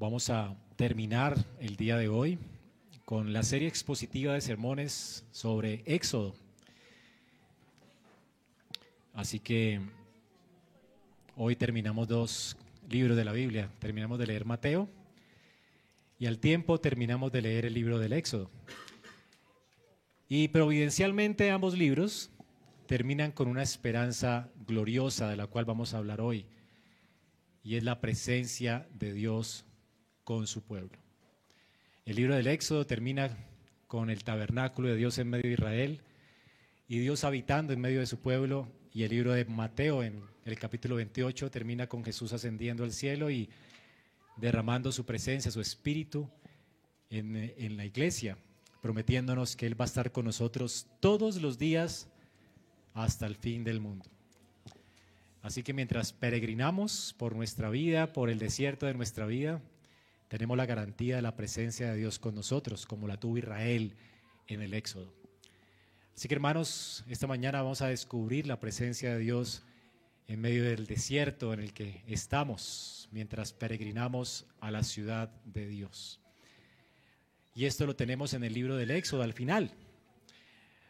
Vamos a terminar el día de hoy con la serie expositiva de sermones sobre Éxodo. Así que hoy terminamos dos libros de la Biblia. Terminamos de leer Mateo y al tiempo terminamos de leer el libro del Éxodo. Y providencialmente ambos libros terminan con una esperanza gloriosa de la cual vamos a hablar hoy, y es la presencia de Dios con su pueblo. El libro del Éxodo termina con el tabernáculo de Dios en medio de Israel y Dios habitando en medio de su pueblo. Y el libro de Mateo en el capítulo 28 termina con Jesús ascendiendo al cielo y derramando su presencia, su espíritu en, en la iglesia, prometiéndonos que Él va a estar con nosotros todos los días hasta el fin del mundo. Así que mientras peregrinamos por nuestra vida, por el desierto de nuestra vida, tenemos la garantía de la presencia de Dios con nosotros, como la tuvo Israel en el Éxodo. Así que hermanos, esta mañana vamos a descubrir la presencia de Dios en medio del desierto en el que estamos mientras peregrinamos a la ciudad de Dios. Y esto lo tenemos en el libro del Éxodo al final.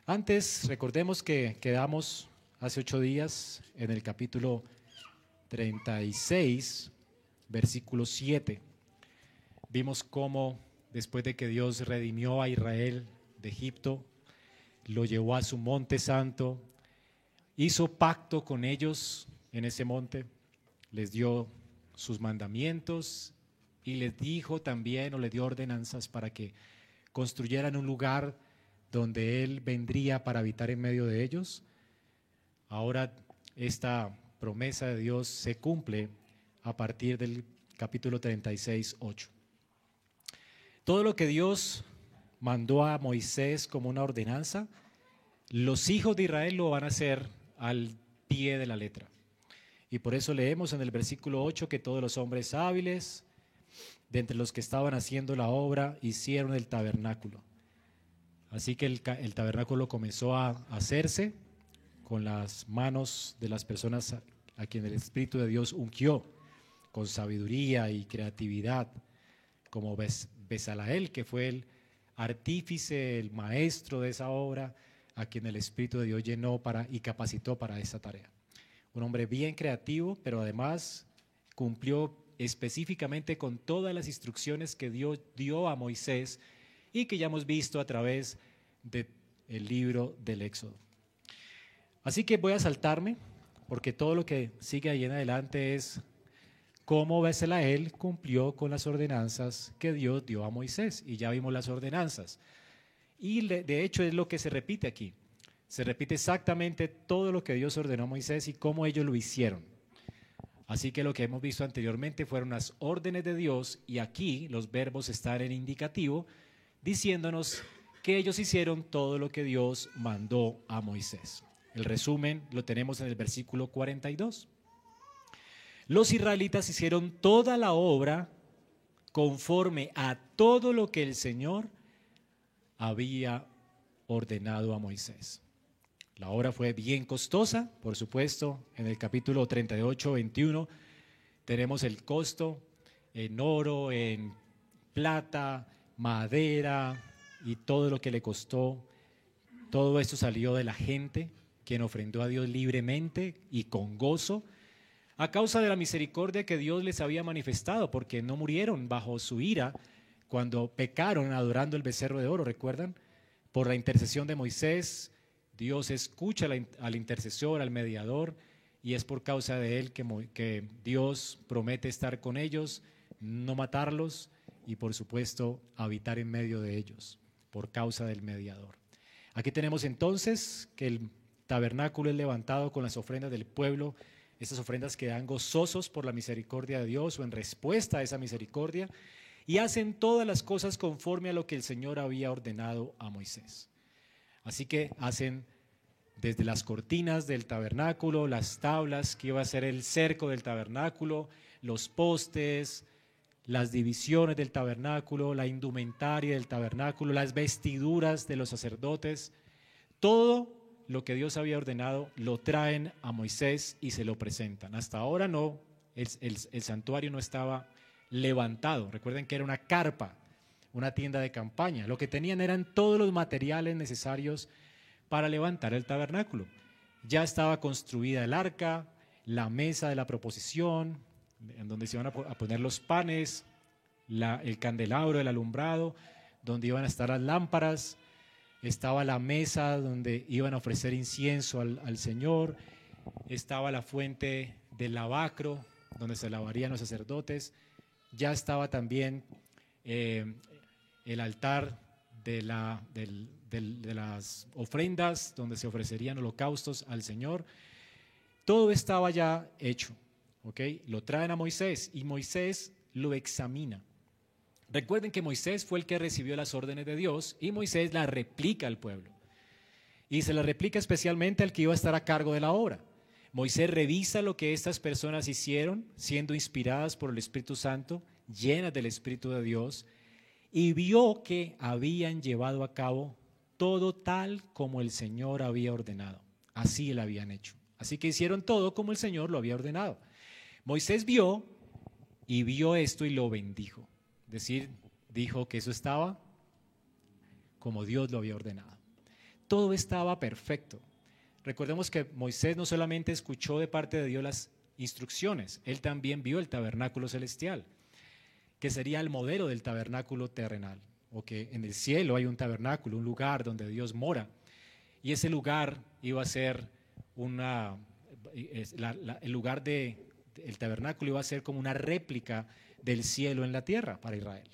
Antes, recordemos que quedamos hace ocho días en el capítulo 36, versículo 7 vimos cómo después de que Dios redimió a Israel de Egipto, lo llevó a su monte santo, hizo pacto con ellos en ese monte, les dio sus mandamientos y les dijo también o le dio ordenanzas para que construyeran un lugar donde Él vendría para habitar en medio de ellos. Ahora esta promesa de Dios se cumple a partir del capítulo 36, 8. Todo lo que Dios mandó a Moisés como una ordenanza, los hijos de Israel lo van a hacer al pie de la letra. Y por eso leemos en el versículo 8 que todos los hombres hábiles, de entre los que estaban haciendo la obra, hicieron el tabernáculo. Así que el, tabernáculo comenzó a hacerse con las manos de las personas a, a quien el Espíritu de Dios ungió, con sabiduría y creatividad, como ves, Besalael, que fue el artífice, el maestro de esa obra, a quien el Espíritu de Dios llenó para, y capacitó para esta tarea. Un hombre bien creativo, pero además cumplió específicamente con todas las instrucciones que Dios dio a Moisés y que ya hemos visto a través del libro del Éxodo. Así que voy a saltarme, porque todo lo que sigue ahí en adelante es cómo él cumplió con las ordenanzas que Dios dio a Moisés. Y ya vimos las ordenanzas. Y de hecho es lo que se repite aquí. Se repite exactamente todo lo que Dios ordenó a Moisés y cómo ellos lo hicieron. Así que lo que hemos visto anteriormente fueron las órdenes de Dios y aquí los verbos están en indicativo diciéndonos que ellos hicieron todo lo que Dios mandó a Moisés. El resumen lo tenemos en el versículo 42. Los israelitas hicieron toda la obra conforme a todo lo que el Señor había ordenado a Moisés. La obra fue bien costosa, por supuesto, en el capítulo 38, 21 tenemos el costo en oro, en plata, madera y todo lo que le costó. Todo esto salió de la gente, quien ofrendó a Dios libremente y con gozo a causa de la misericordia que Dios les había manifestado, porque no murieron bajo su ira cuando pecaron adorando el becerro de oro, ¿recuerdan? Por la intercesión de Moisés, Dios escucha al intercesor, al mediador, y es por causa de él que, que Dios promete estar con ellos, no matarlos y por supuesto habitar en medio de ellos, por causa del mediador. Aquí tenemos entonces que el tabernáculo es levantado con las ofrendas del pueblo estas ofrendas quedan gozosos por la misericordia de Dios o en respuesta a esa misericordia y hacen todas las cosas conforme a lo que el Señor había ordenado a Moisés. Así que hacen desde las cortinas del tabernáculo, las tablas que iba a ser el cerco del tabernáculo, los postes, las divisiones del tabernáculo, la indumentaria del tabernáculo, las vestiduras de los sacerdotes, todo lo que Dios había ordenado, lo traen a Moisés y se lo presentan. Hasta ahora no, el, santuario no estaba levantado. Recuerden que era una carpa, una tienda de campaña. Lo que tenían eran todos los materiales necesarios para levantar el tabernáculo. Ya estaba construida el arca, la mesa de la proposición, en donde se iban a poner los panes, el candelabro, el alumbrado, donde iban a estar las lámparas, estaba la mesa donde iban a ofrecer incienso al, Señor, estaba la fuente del lavacro, donde se lavarían los sacerdotes, ya estaba también eh, el altar de, de las ofrendas, donde se ofrecerían holocaustos al Señor. Todo estaba ya hecho, ¿ok? Lo traen a Moisés y Moisés lo examina. Recuerden que Moisés fue el que recibió las órdenes de Dios y Moisés las replica al pueblo. Y se las replica especialmente al que iba a estar a cargo de la obra. Moisés revisa lo que estas personas hicieron, siendo inspiradas por el Espíritu Santo, llenas del Espíritu de Dios, y vio que habían llevado a cabo todo tal como el Señor había ordenado. Así lo habían hecho. Así que hicieron todo como el Señor lo había ordenado. Moisés vio y vio esto y lo bendijo decir, dijo que eso estaba como Dios lo había ordenado. Todo estaba perfecto. Recordemos que Moisés no solamente escuchó de parte de Dios las instrucciones, él también vio el tabernáculo celestial, que sería el modelo del tabernáculo terrenal, o que en el cielo hay un tabernáculo, un lugar donde Dios mora, y ese lugar iba a ser una, el lugar de, tabernáculo iba a ser como una réplica del cielo en la tierra para Israel.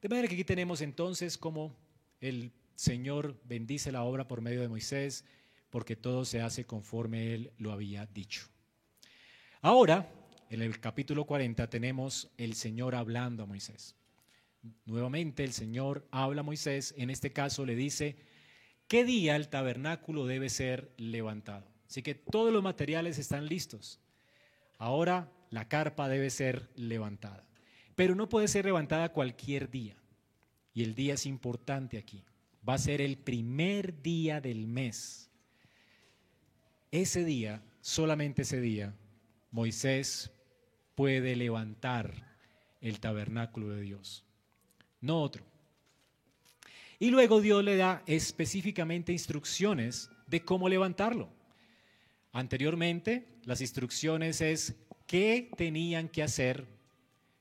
De manera que aquí tenemos entonces como el Señor bendice la obra por medio de Moisés, porque todo se hace conforme Él lo había dicho. Ahora, en el capítulo 40 tenemos el Señor hablando a Moisés. Nuevamente el Señor habla a Moisés, en este caso le dice, ¿qué día el tabernáculo debe ser levantado? Así que todos los materiales están listos. Ahora la carpa debe ser levantada. Pero no puede ser levantada cualquier día. Y el día es importante aquí. Va a ser el primer día del mes. Ese día, solamente ese día, Moisés puede levantar el tabernáculo de Dios, no otro. Y luego Dios le da específicamente instrucciones de cómo levantarlo. Anteriormente, las instrucciones es qué tenían que hacer,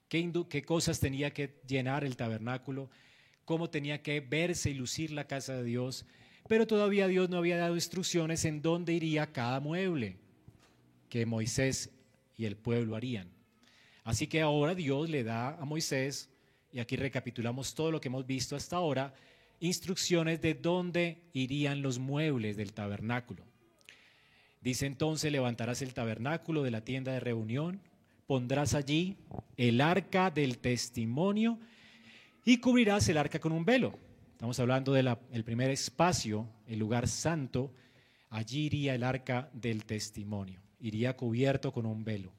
qué, cosas tenía que llenar el tabernáculo, cómo tenía que verse y lucir la casa de Dios, pero todavía Dios no había dado instrucciones en dónde iría cada mueble que Moisés y el pueblo harían. Así que ahora Dios le da a Moisés, y aquí recapitulamos todo lo que hemos visto hasta ahora, instrucciones de dónde irían los muebles del tabernáculo. Dice entonces, levantarás el tabernáculo de la tienda de reunión, pondrás allí el arca del testimonio y cubrirás el arca con un velo. Estamos hablando del primer espacio, el lugar santo. Allí iría el arca del testimonio, iría cubierto con un velo.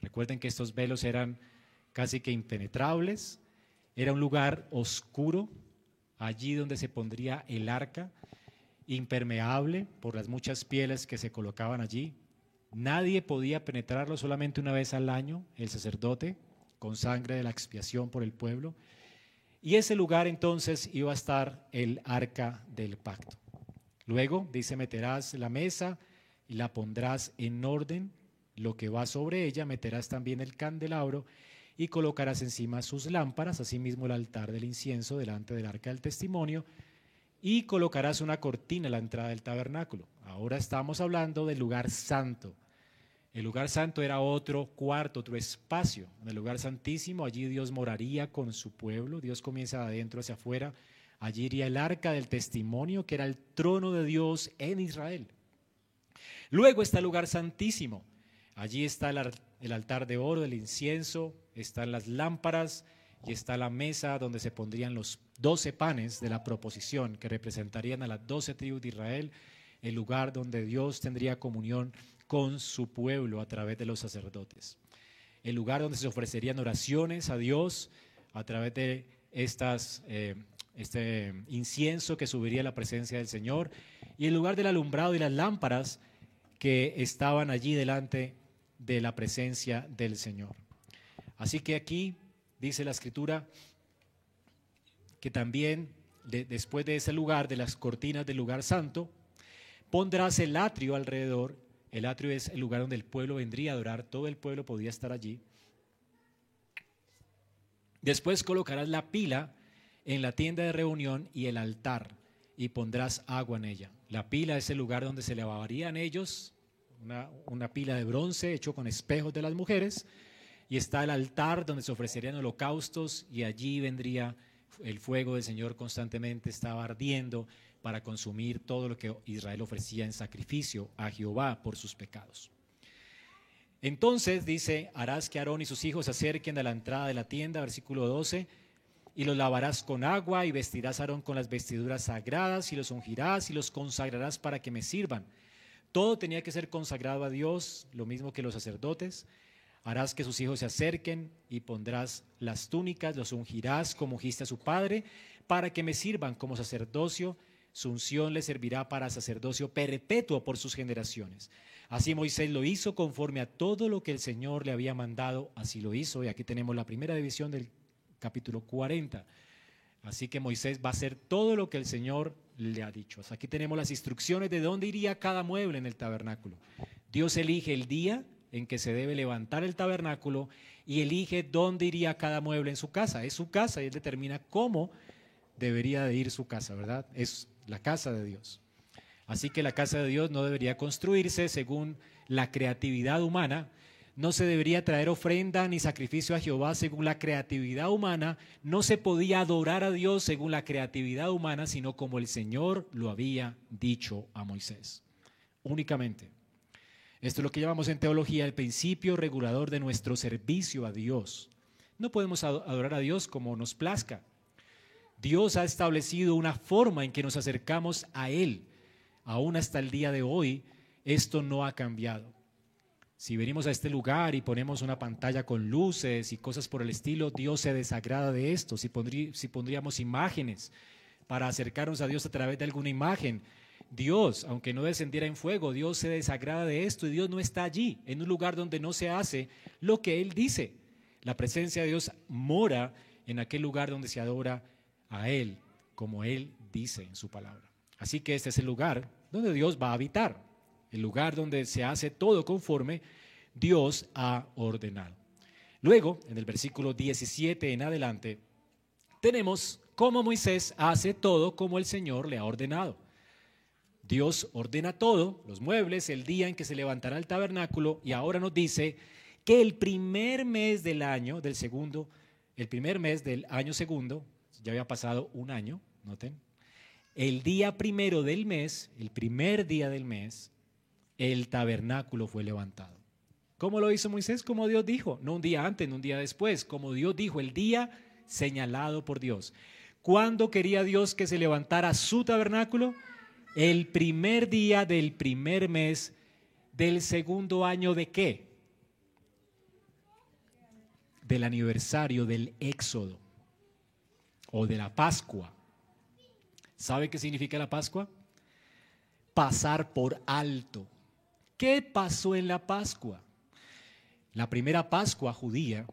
Recuerden que estos velos eran casi que impenetrables, era un lugar oscuro, allí donde se pondría el arca impermeable por las muchas pieles que se colocaban allí. Nadie podía penetrarlo solamente una vez al año, el sacerdote, con sangre de la expiación por el pueblo. Y ese lugar entonces iba a estar el arca del pacto. Luego dice, meterás la mesa y la pondrás en orden, lo que va sobre ella, meterás también el candelabro y colocarás encima sus lámparas, asimismo el altar del incienso delante del arca del testimonio, y colocarás una cortina a la entrada del tabernáculo. Ahora estamos hablando del lugar santo. El lugar santo era otro cuarto, otro espacio. En el lugar santísimo, allí Dios moraría con su pueblo. Dios comienza de adentro hacia afuera. Allí iría el arca del testimonio, que era el trono de Dios en Israel. Luego está el lugar santísimo. Allí está el, altar de oro, el incienso, están las lámparas y está la mesa donde se pondrían los doce panes de la proposición que representarían a las doce tribus de Israel, el lugar donde Dios tendría comunión con su pueblo a través de los sacerdotes. El lugar donde se ofrecerían oraciones a Dios a través de estas, eh, este incienso que subiría a la presencia del Señor y el lugar del alumbrado y las lámparas que estaban allí delante de la presencia del Señor. Así que aquí dice la escritura que también después de ese lugar, de las cortinas del lugar santo, pondrás el atrio alrededor. El atrio es el lugar donde el pueblo vendría a adorar, todo el pueblo podía estar allí. Después colocarás la pila en la tienda de reunión y el altar y pondrás agua en ella. La pila es el lugar donde se lavarían ellos, una, una pila de bronce hecho con espejos de las mujeres, y está el altar donde se ofrecerían holocaustos y allí vendría el fuego del Señor constantemente, estaba ardiendo para consumir todo lo que Israel ofrecía en sacrificio a Jehová por sus pecados. Entonces dice, harás que Aarón y sus hijos se acerquen a la entrada de la tienda, versículo 12, y los lavarás con agua y vestirás a Aarón con las vestiduras sagradas y los ungirás y los consagrarás para que me sirvan. Todo tenía que ser consagrado a Dios, lo mismo que los sacerdotes. Harás que sus hijos se acerquen y pondrás las túnicas, los ungirás como ungiste a su padre, para que me sirvan como sacerdocio. Su unción le servirá para sacerdocio perpetuo por sus generaciones. Así Moisés lo hizo conforme a todo lo que el Señor le había mandado, así lo hizo. Y aquí tenemos la primera división del capítulo 40. Así que Moisés va a hacer todo lo que el Señor le ha dicho. Aquí tenemos las instrucciones de dónde iría cada mueble en el tabernáculo. Dios elige el día en que se debe levantar el tabernáculo y elige dónde iría cada mueble en su casa. Es su casa y él determina cómo debería de ir su casa, ¿verdad? Es la casa de Dios. Así que la casa de Dios no debería construirse según la creatividad humana, no se debería traer ofrenda ni sacrificio a Jehová según la creatividad humana, no se podía adorar a Dios según la creatividad humana, sino como el Señor lo había dicho a Moisés. Únicamente. Esto es lo que llamamos en teología el principio regulador de nuestro servicio a Dios. No podemos adorar a Dios como nos plazca. Dios ha establecido una forma en que nos acercamos a Él. Aún hasta el día de hoy, esto no ha cambiado. Si venimos a este lugar y ponemos una pantalla con luces y cosas por el estilo, Dios se desagrada de esto. Si, si pondríamos imágenes para acercarnos a Dios a través de alguna imagen, Dios, aunque no descendiera en fuego, Dios se desagrada de esto y Dios no está allí, en un lugar donde no se hace lo que Él dice. La presencia de Dios mora en aquel lugar donde se adora a Él, como Él dice en su palabra. Así que este es el lugar donde Dios va a habitar, el lugar donde se hace todo conforme Dios ha ordenado. Luego, en el versículo 17 en adelante, tenemos cómo Moisés hace todo como el Señor le ha ordenado. Dios ordena todo, los muebles, el día en que se levantará el tabernáculo, y ahora nos dice que el primer mes del año, del segundo, el primer mes del año segundo, ya había pasado un año, noten, el día primero del mes, el primer día del mes, el tabernáculo fue levantado. ¿Cómo lo hizo Moisés? Como Dios dijo, no un día antes, no un día después, como Dios dijo, el día señalado por Dios. ¿Cuándo quería Dios que se levantara su tabernáculo? El primer día del primer mes del segundo año de qué? Del aniversario del Éxodo o de la Pascua. ¿Sabe qué significa la Pascua? Pasar por alto. ¿Qué pasó en la Pascua? La primera Pascua judía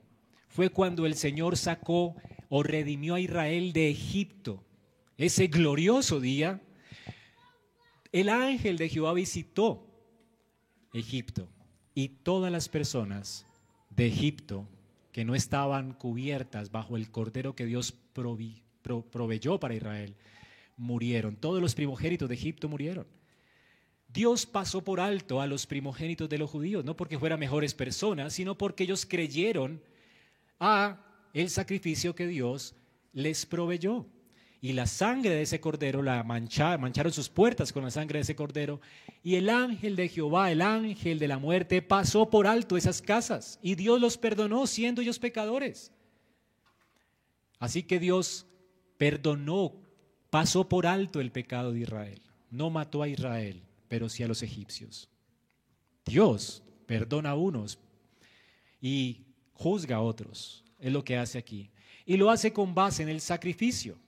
fue cuando el Señor sacó o redimió a Israel de Egipto. Ese glorioso día el ángel de Jehová visitó Egipto y todas las personas de Egipto que no estaban cubiertas bajo el cordero que Dios proveyó para Israel, murieron. Todos los primogénitos de Egipto murieron. Dios pasó por alto a los primogénitos de los judíos, no porque fueran mejores personas, sino porque ellos creyeron a el sacrificio que Dios les proveyó y la sangre de ese cordero la mancharon, sus puertas con la sangre de ese cordero. Y el ángel de Jehová, el ángel de la muerte, pasó por alto esas casas y Dios los perdonó siendo ellos pecadores. Así que Dios perdonó, pasó por alto el pecado de Israel. No mató a Israel, pero sí a los egipcios. Dios perdona a unos y juzga a otros. Es lo que hace aquí. Y lo hace con base en el sacrificio.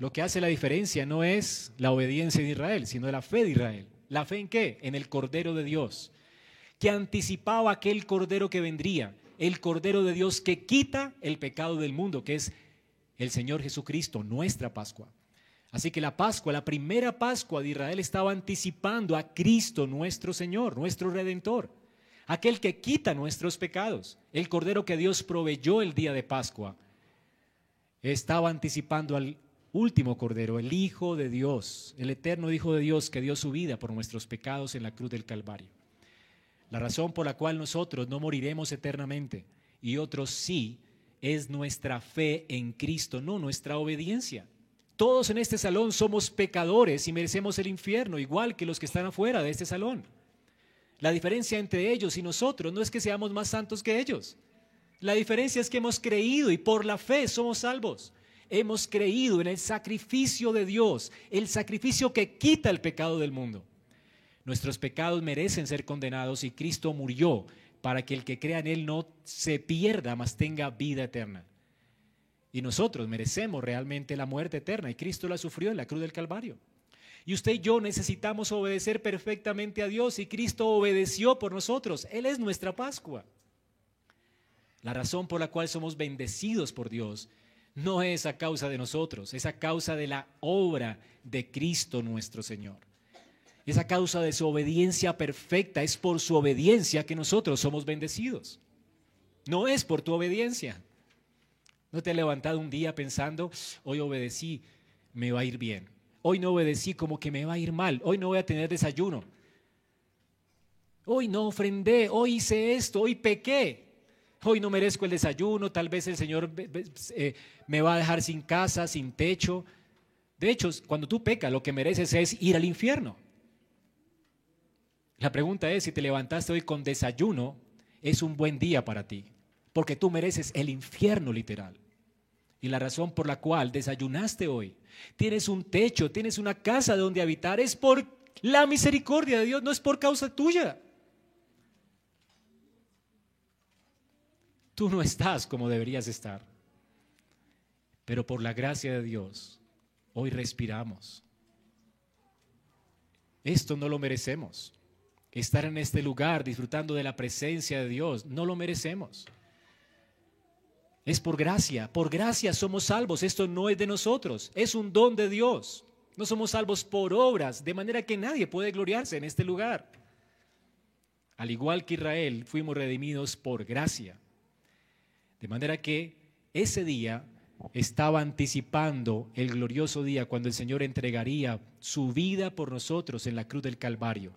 Lo que hace la diferencia no es la obediencia de Israel, sino la fe de Israel. ¿La fe en qué? En el Cordero de Dios, que anticipaba aquel Cordero que vendría, el Cordero de Dios que quita el pecado del mundo, que es el Señor Jesucristo, nuestra Pascua. Así que la Pascua, la primera Pascua de Israel estaba anticipando a Cristo nuestro Señor, nuestro Redentor, aquel que quita nuestros pecados, el Cordero que Dios proveyó el día de Pascua. Estaba anticipando al último Cordero, el Hijo de Dios, el eterno Hijo de Dios que dio su vida por nuestros pecados en la cruz del Calvario. La razón por la cual nosotros no moriremos eternamente y otros sí es nuestra fe en Cristo, no nuestra obediencia. Todos en este salón somos pecadores y merecemos el infierno, igual que los que están afuera de este salón. La diferencia entre ellos y nosotros no es que seamos más santos que ellos. La diferencia es que hemos creído y por la fe somos salvos. Hemos creído en el sacrificio de Dios, el sacrificio que quita el pecado del mundo. Nuestros pecados merecen ser condenados y Cristo murió para que el que crea en Él no se pierda, mas tenga vida eterna. Y nosotros merecemos realmente la muerte eterna y Cristo la sufrió en la cruz del Calvario. Y usted y yo necesitamos obedecer perfectamente a Dios y Cristo obedeció por nosotros. Él es nuestra Pascua. La razón por la cual somos bendecidos por Dios no es a causa de nosotros, es a causa de la obra de Cristo nuestro Señor. Es a causa de su obediencia perfecta, es por su obediencia que nosotros somos bendecidos. No es por tu obediencia. ¿No te has levantado un día pensando, hoy obedecí, me va a ir bien? Hoy no obedecí como que me va a ir mal. Hoy no voy a tener desayuno. Hoy no ofrendé, hoy hice esto, hoy pequé. Hoy no merezco el desayuno, tal vez el Señor eh, me va a dejar sin casa, sin techo. De hecho, cuando tú pecas, lo que mereces es ir al infierno. La pregunta es, si te levantaste hoy con desayuno, es un buen día para ti porque tú mereces el infierno literal. Y la razón por la cual desayunaste hoy, tienes un techo, tienes una casa donde habitar, es por la misericordia de Dios, no es por causa tuya. Tú no estás como deberías estar, pero por la gracia de Dios, hoy respiramos. Esto no lo merecemos. Estar en este lugar disfrutando de la presencia de Dios, no lo merecemos. Es por gracia, por gracia somos salvos. Esto no es de nosotros, es un don de Dios. No somos salvos por obras, de manera que nadie puede gloriarse en este lugar. Al igual que Israel, fuimos redimidos por gracia. De manera que ese día estaba anticipando el glorioso día cuando el Señor entregaría su vida por nosotros en la cruz del Calvario.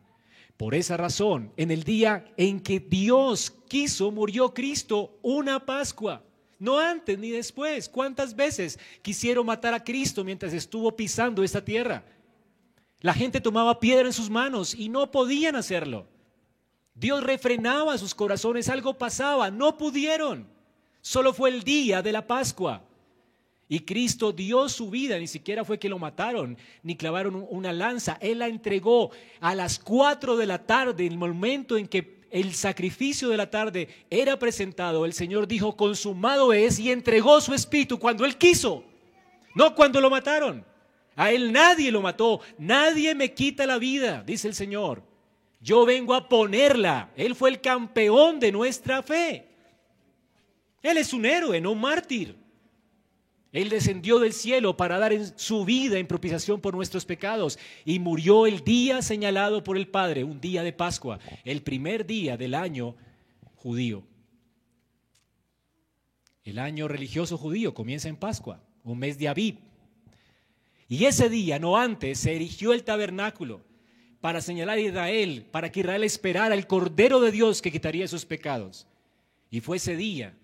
Por esa razón, en el día en que Dios quiso, murió Cristo, una Pascua. No antes ni después. ¿Cuántas veces quisieron matar a Cristo mientras estuvo pisando esta tierra? La gente tomaba piedra en sus manos y no podían hacerlo. Dios refrenaba sus corazones, algo pasaba, no pudieron. Solo fue el día de la Pascua. Y Cristo dio su vida, ni siquiera fue que lo mataron, ni clavaron una lanza. Él la entregó a las cuatro de la tarde, el momento en que el sacrificio de la tarde era presentado, el Señor dijo, consumado es, y entregó su espíritu cuando Él quiso, no cuando lo mataron. A Él nadie lo mató, nadie me quita la vida, dice el Señor. Yo vengo a ponerla. Él fue el campeón de nuestra fe. Él es un héroe, no un mártir. Él descendió del cielo para dar su vida en propiciación por nuestros pecados y murió el día señalado por el Padre, un día de Pascua, el primer día del año judío. El año religioso judío comienza en Pascua, un mes de Abib. Y ese día, no antes, se erigió el tabernáculo para señalar a Israel, para que Israel esperara el Cordero de Dios que quitaría sus pecados. Y fue ese día,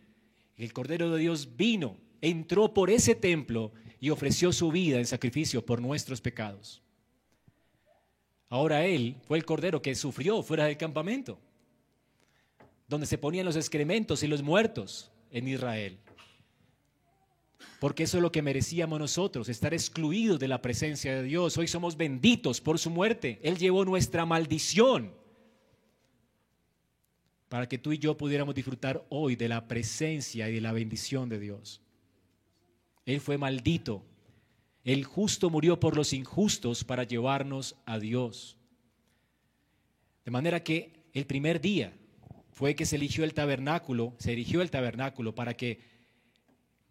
el Cordero de Dios vino entró por ese templo y ofreció su vida en sacrificio por nuestros pecados. Ahora Él fue el cordero que sufrió fuera del campamento, donde se ponían los excrementos y los muertos en Israel. Porque eso es lo que merecíamos nosotros, estar excluidos de la presencia de Dios. Hoy somos benditos por su muerte. Él llevó nuestra maldición para que tú y yo pudiéramos disfrutar hoy de la presencia y de la bendición de Dios. Él fue maldito. El justo murió por los injustos para llevarnos a Dios. De manera que el primer día fue que se eligió el tabernáculo, se erigió el tabernáculo para que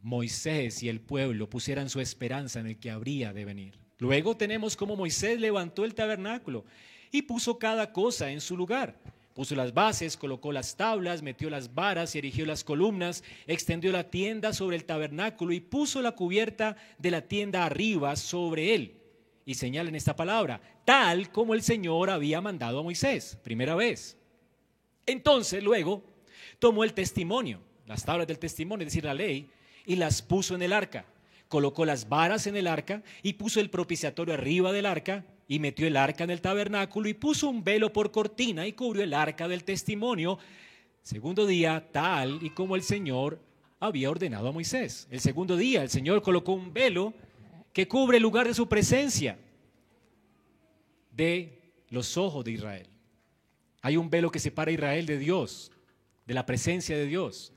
Moisés y el pueblo pusieran su esperanza en el que habría de venir. Luego tenemos cómo Moisés levantó el tabernáculo y puso cada cosa en su lugar. Puso las bases, colocó las tablas, metió las varas y erigió las columnas, extendió la tienda sobre el tabernáculo y puso la cubierta de la tienda arriba sobre él. Y señala en esta palabra, tal como el Señor había mandado a Moisés, primera vez. Entonces luego tomó el testimonio, las tablas del testimonio, es decir, la ley, y las puso en el arca. Colocó las varas en el arca y puso el propiciatorio arriba del arca y metió el arca en el tabernáculo y puso un velo por cortina y cubrió el arca del testimonio. Segundo día, tal y como el Señor había ordenado a Moisés. El segundo día, el Señor colocó un velo que cubre el lugar de su presencia de los ojos de Israel. Hay un velo que separa a Israel de Dios, de la presencia de Dios.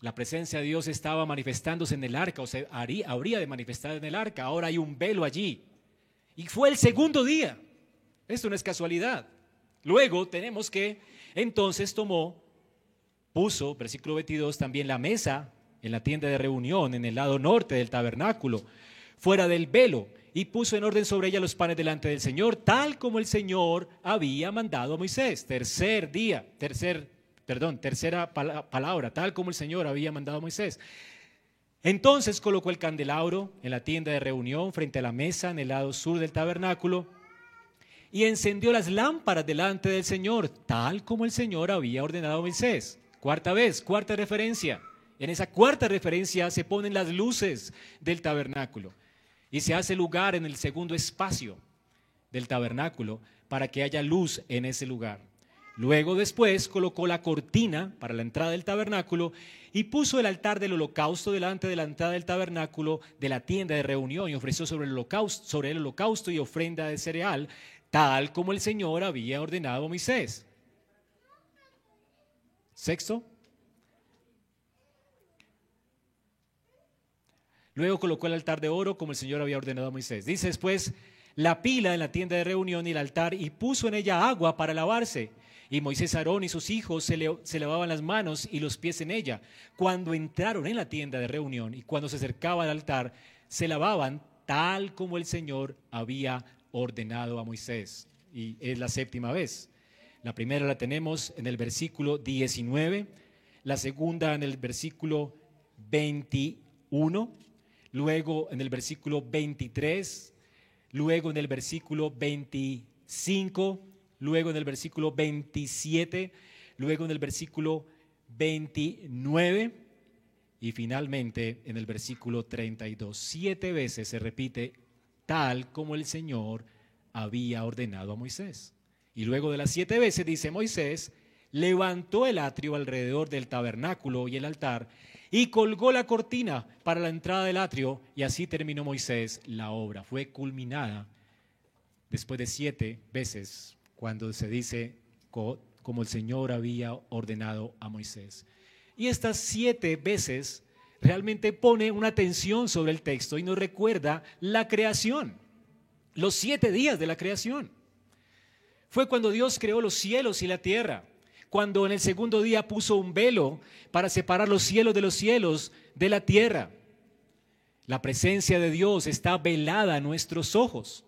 La presencia de Dios estaba manifestándose en el arca, o sea, habría de manifestar en el arca. Ahora hay un velo allí. Y fue el segundo día. Esto no es casualidad. Luego tenemos que, entonces tomó, puso, versículo 22, también la mesa en la tienda de reunión, en el lado norte del tabernáculo, fuera del velo, y puso en orden sobre ella los panes delante del Señor, tal como el Señor había mandado a Moisés. Tercer día, tercer perdón, tercera palabra, tal como el Señor había mandado a Moisés. Entonces colocó el candelabro en la tienda de reunión frente a la mesa en el lado sur del tabernáculo y encendió las lámparas delante del Señor, tal como el Señor había ordenado a Moisés. Cuarta vez, cuarta referencia. En esa cuarta referencia se ponen las luces del tabernáculo y se hace lugar en el segundo espacio del tabernáculo para que haya luz en ese lugar. Luego después colocó la cortina para la entrada del tabernáculo y puso el altar del holocausto delante de la entrada del tabernáculo de la tienda de reunión y ofreció sobre el holocausto, sobre el holocausto y ofrenda de cereal, tal como el Señor había ordenado a Moisés. Sexto. Luego colocó el altar de oro como el Señor había ordenado a Moisés. Dice después la pila en la tienda de reunión y el altar y puso en ella agua para lavarse y Moisés, Aarón y sus hijos se, lavaban las manos y los pies en ella. Cuando entraron en la tienda de reunión y cuando se acercaban al altar, se lavaban tal como el Señor había ordenado a Moisés. Y es la séptima vez. La primera la tenemos en el versículo 19, la segunda en el versículo 21, luego en el versículo 23, luego en el versículo 25 luego en el versículo 27, luego en el versículo 29 y finalmente en el versículo 32. Siete veces se repite tal como el Señor había ordenado a Moisés. Y luego de las siete veces dice Moisés, levantó el atrio alrededor del tabernáculo y el altar y colgó la cortina para la entrada del atrio y así terminó Moisés la obra. Fue culminada después de siete veces cuando se dice como el Señor había ordenado a Moisés. Y estas siete veces realmente pone una atención sobre el texto y nos recuerda la creación, los siete días de la creación. Fue cuando Dios creó los cielos y la tierra, cuando en el segundo día puso un velo para separar los cielos de los cielos de la tierra. La presencia de Dios está velada a nuestros ojos.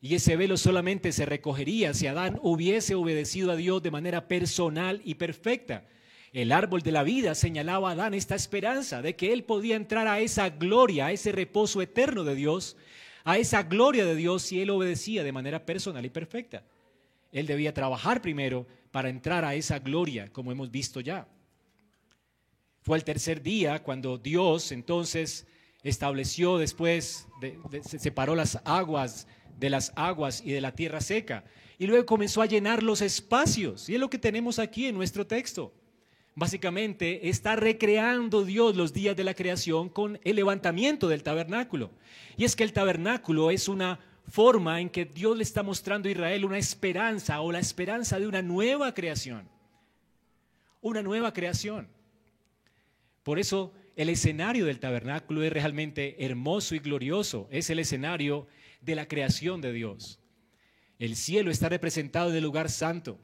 Y ese velo solamente se recogería si Adán hubiese obedecido a Dios de manera personal y perfecta. El árbol de la vida señalaba a Adán esta esperanza de que él podía entrar a esa gloria, a ese reposo eterno de Dios, a esa gloria de Dios si él obedecía de manera personal y perfecta. Él debía trabajar primero para entrar a esa gloria, como hemos visto ya. Fue el tercer día cuando Dios entonces estableció después, separó las aguas de las aguas y de la tierra seca. Y luego comenzó a llenar los espacios. Y es lo que tenemos aquí en nuestro texto. Básicamente está recreando Dios los días de la creación con el levantamiento del tabernáculo. Y es que el tabernáculo es una forma en que Dios le está mostrando a Israel una esperanza o la esperanza de una nueva creación. Una nueva creación. Por eso el escenario del tabernáculo es realmente hermoso y glorioso. Es el escenario de la creación de Dios. El cielo está representado en el lugar santo.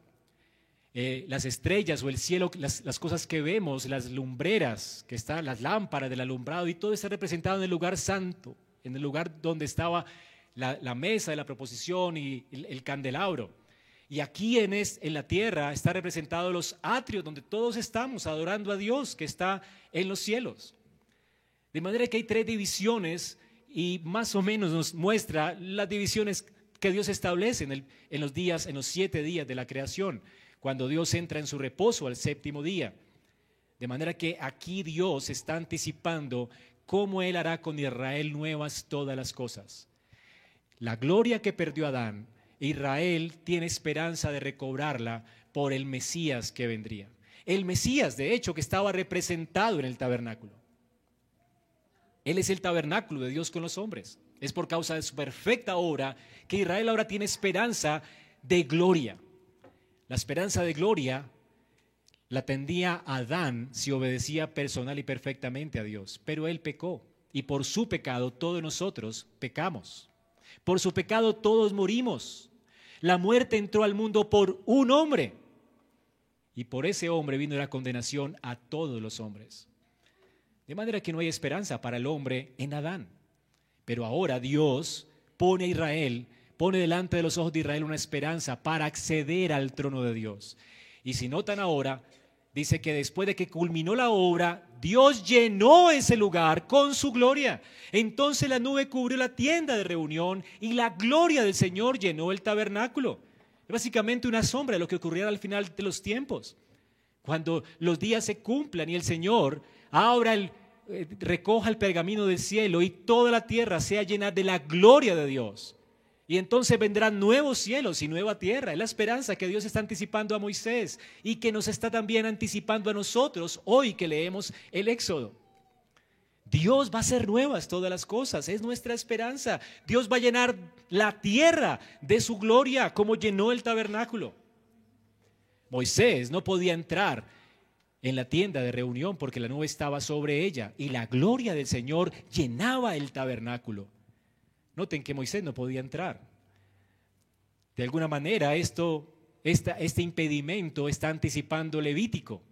eh, las estrellas o el cielo, las, cosas que vemos, las lumbreras, que están, las lámparas del alumbrado, y todo está representado en el lugar santo, en el lugar donde estaba la, mesa de la proposición y el, candelabro. Y aquí en, en la tierra está representado los atrios donde todos estamos adorando a Dios que está en los cielos. De manera que hay tres divisiones y más o menos nos muestra las divisiones que Dios establece en, los días, en los siete días de la creación cuando Dios entra en su reposo al séptimo día. De manera que aquí Dios está anticipando cómo Él hará con Israel nuevas todas las cosas. La gloria que perdió Adán, Israel tiene esperanza de recobrarla por el Mesías que vendría. El Mesías, de hecho, que estaba representado en el tabernáculo. Él es el tabernáculo de Dios con los hombres. Es por causa de su perfecta obra que Israel ahora tiene esperanza de gloria. La esperanza de gloria la tendía Adán si obedecía personal y perfectamente a Dios, pero él pecó y por su pecado todos nosotros pecamos. Por su pecado todos morimos. La muerte entró al mundo por un hombre y por ese hombre vino la condenación a todos los hombres. De manera que no hay esperanza para el hombre en Adán. Pero ahora Dios pone a Israel pone delante de los ojos de Israel una esperanza para acceder al trono de Dios. Y si notan ahora, dice que después de que culminó la obra, Dios llenó ese lugar con su gloria. Entonces la nube cubrió la tienda de reunión y la gloria del Señor llenó el tabernáculo. Es básicamente una sombra de lo que ocurrirá al final de los tiempos. Cuando los días se cumplan y el Señor abra el, eh, recoja el pergamino del cielo y toda la tierra sea llena de la gloria de Dios. Y entonces vendrán nuevos cielos y nueva tierra. Es la esperanza que Dios está anticipando a Moisés y que nos está también anticipando a nosotros hoy que leemos el Éxodo. Dios va a hacer nuevas todas las cosas, es nuestra esperanza. Dios va a llenar la tierra de su gloria como llenó el tabernáculo. Moisés no podía entrar en la tienda de reunión porque la nube estaba sobre ella y la gloria del Señor llenaba el tabernáculo. Noten que Moisés no podía entrar. De alguna manera, esto, este impedimento está anticipando Levítico.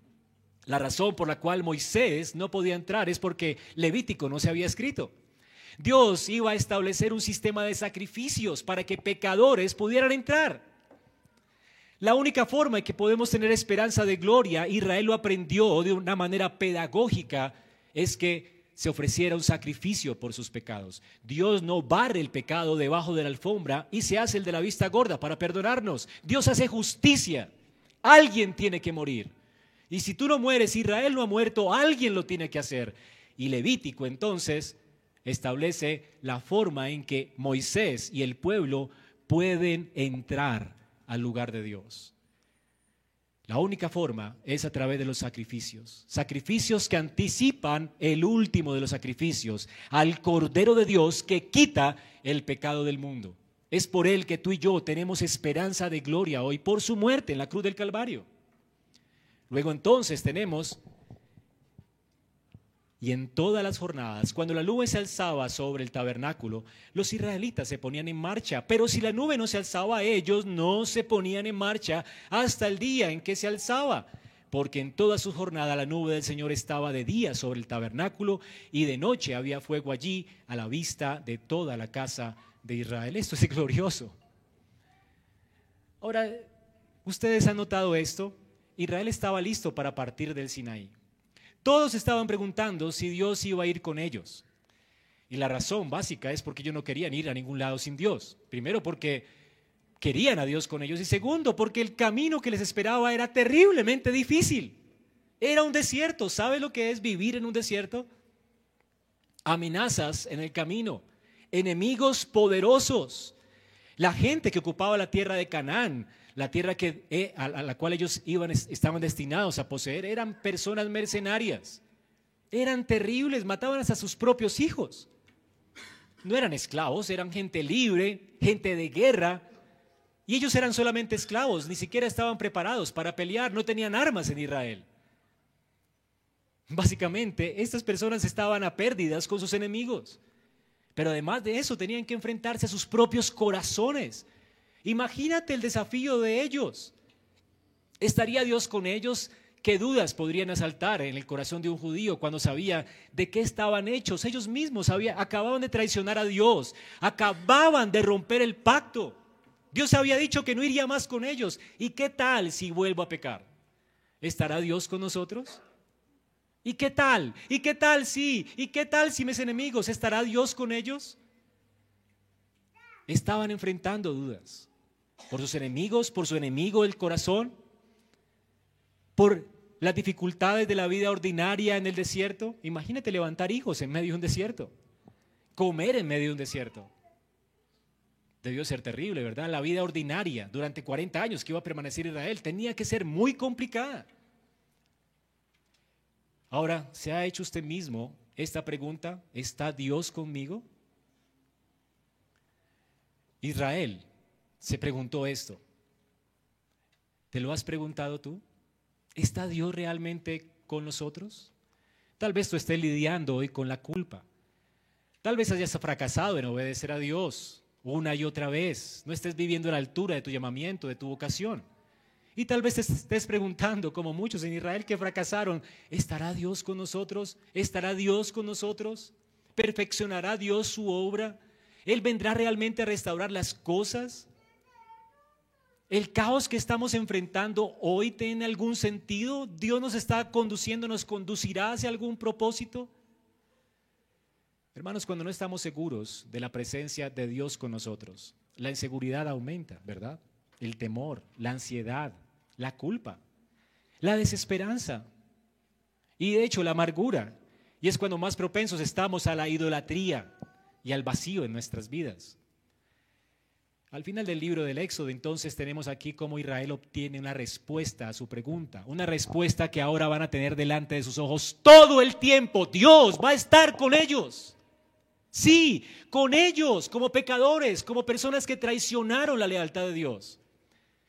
La razón por la cual Moisés no podía entrar es porque Levítico no se había escrito. Dios iba a establecer un sistema de sacrificios para que pecadores pudieran entrar. La única forma en que podemos tener esperanza de gloria, Israel lo aprendió de una manera pedagógica, es que se ofreciera un sacrificio por sus pecados. Dios no barre el pecado debajo de la alfombra y se hace el de la vista gorda para perdonarnos. Dios hace justicia. Alguien tiene que morir. Y si tú no mueres, Israel no ha muerto, alguien lo tiene que hacer. Y Levítico entonces establece la forma en que Moisés y el pueblo pueden entrar al lugar de Dios. La única forma es a través de los sacrificios. Sacrificios que anticipan el último de los sacrificios, al Cordero de Dios que quita el pecado del mundo. Es por él que tú y yo tenemos esperanza de gloria hoy, por su muerte en la cruz del Calvario. Luego entonces tenemos y en todas las jornadas, cuando la nube se alzaba sobre el tabernáculo, los israelitas se ponían en marcha. Pero si la nube no se alzaba, ellos no se ponían en marcha hasta el día en que se alzaba. Porque en toda su jornada la nube del Señor estaba de día sobre el tabernáculo y de noche había fuego allí a la vista de toda la casa de Israel. Esto es glorioso. Ahora, ¿ustedes han notado esto? Israel estaba listo para partir del Sinaí. Todos estaban preguntando si Dios iba a ir con ellos. Y la razón básica es porque ellos no querían ir a ningún lado sin Dios. Primero porque querían a Dios con ellos y segundo porque el camino que les esperaba era terriblemente difícil. Era un desierto. ¿Sabe lo que es vivir en un desierto? Amenazas en el camino, enemigos poderosos. La gente que ocupaba la tierra de Canaán la tierra que, eh, a, la cual ellos iban, estaban destinados a poseer, eran personas mercenarias. Eran terribles, mataban hasta sus propios hijos. No eran esclavos, eran gente libre, gente de guerra. Y ellos eran solamente esclavos, ni siquiera estaban preparados para pelear, no tenían armas en Israel. Básicamente, estas personas estaban a pérdidas con sus enemigos. Pero además de eso, tenían que enfrentarse a sus propios corazones, Imagínate el desafío de ellos. ¿Estaría Dios con ellos? ¿Qué dudas podrían asaltar en el corazón de un judío cuando sabía de qué estaban hechos? Ellos mismos acababan de traicionar a Dios, acababan de romper el pacto. Dios había dicho que no iría más con ellos. ¿Y qué tal si vuelvo a pecar? ¿Estará Dios con nosotros? ¿Y qué tal? ¿Y qué tal si? ¿Y qué tal si mis enemigos? ¿Estará Dios con ellos? Estaban enfrentando dudas. Por sus enemigos, por su enemigo el corazón, por las dificultades de la vida ordinaria en el desierto. Imagínate levantar hijos en medio de un desierto, comer en medio de un desierto. Debió ser terrible, ¿verdad? La vida ordinaria durante 40 años que iba a permanecer Israel tenía que ser muy complicada. Ahora, ¿se ha hecho usted mismo esta pregunta? ¿Está Dios conmigo? Israel se preguntó esto. ¿Te lo has preguntado tú? ¿Está Dios realmente con nosotros? Tal vez tú estés lidiando hoy con la culpa. Tal vez hayas fracasado en obedecer a Dios una y otra vez. No estés viviendo a la altura de tu llamamiento, de tu vocación. Y tal vez te estés preguntando, como muchos en Israel que fracasaron, ¿estará Dios con nosotros? ¿Estará Dios con nosotros? ¿Perfeccionará Dios su obra? ¿Él vendrá realmente a restaurar las cosas? ¿El caos que estamos enfrentando hoy tiene algún sentido? ¿Dios nos está conduciendo, nos conducirá hacia algún propósito? Hermanos, cuando no estamos seguros de la presencia de Dios con nosotros, la inseguridad aumenta, ¿verdad? El temor, la ansiedad, la culpa, la desesperanza y de hecho la amargura. Y es cuando más propensos estamos a la idolatría y al vacío en nuestras vidas. Al final del libro del Éxodo, entonces tenemos aquí cómo Israel obtiene una respuesta a su pregunta, una respuesta que ahora van a tener delante de sus ojos todo el tiempo. Dios va a estar con ellos. Sí, con ellos, como pecadores, como personas que traicionaron la lealtad de Dios.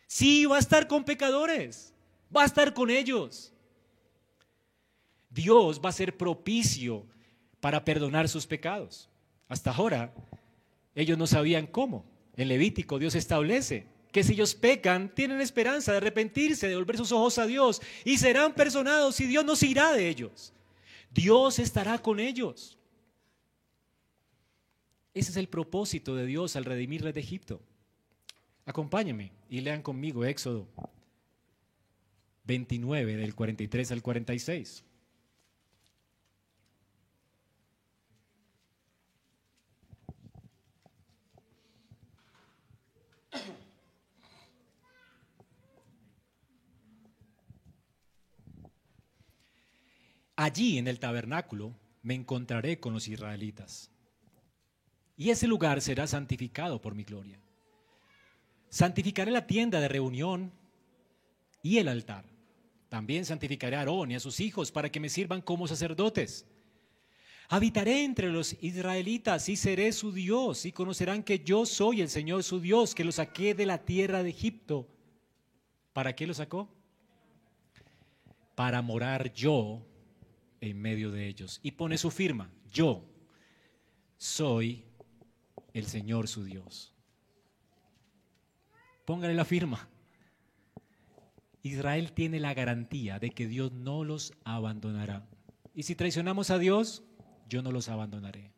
Sí, va a estar con pecadores, va a estar con ellos. Dios va a ser propicio para perdonar sus pecados. Hasta ahora, ellos no sabían cómo. En Levítico Dios establece que si ellos pecan, tienen esperanza de arrepentirse, de volver sus ojos a Dios y serán perdonados y Dios no se irá de ellos. Dios estará con ellos. Ese es el propósito de Dios al redimirles de Egipto. Acompáñenme y lean conmigo Éxodo 29 del 43 al 46. Allí en el tabernáculo me encontraré con los israelitas. Y ese lugar será santificado por mi gloria. Santificaré la tienda de reunión y el altar. También santificaré a Aarón y a sus hijos para que me sirvan como sacerdotes. Habitaré entre los israelitas y seré su Dios y conocerán que yo soy el Señor su Dios que los saqué de la tierra de Egipto. ¿Para qué lo sacó? Para morar yo en medio de ellos. Y pone su firma, yo soy el Señor su Dios. Póngale la firma. Israel tiene la garantía de que Dios no los abandonará. Y si traicionamos a Dios, yo no los abandonaré.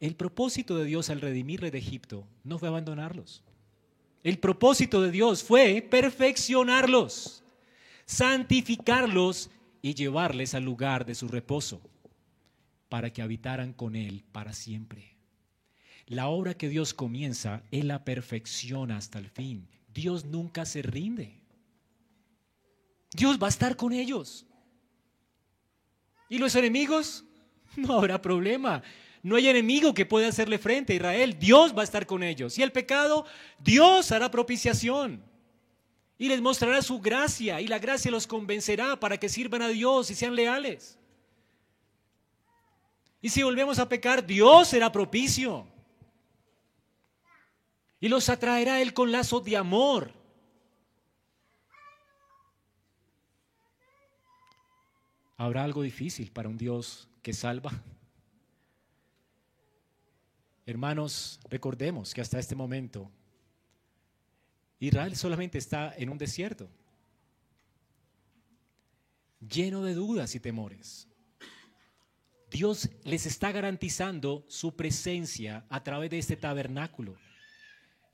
El propósito de Dios al redimirle de Egipto no fue abandonarlos. El propósito de Dios fue perfeccionarlos, santificarlos y llevarles al lugar de su reposo para que habitaran con Él para siempre. La obra que Dios comienza, Él la perfecciona hasta el fin. Dios nunca se rinde. Dios va a estar con ellos. ¿Y los enemigos? No habrá problema. No hay enemigo que pueda hacerle frente a Israel. Dios va a estar con ellos. Y el pecado, Dios hará propiciación y les mostrará su gracia y la gracia los convencerá para que sirvan a Dios y sean leales. Y si volvemos a pecar, Dios será propicio. Y los atraerá Él con lazo de amor. ¿Habrá algo difícil para un Dios que salva? Hermanos, recordemos que hasta este momento Israel solamente está en un desierto, lleno de dudas y temores. Dios les está garantizando su presencia a través de este tabernáculo.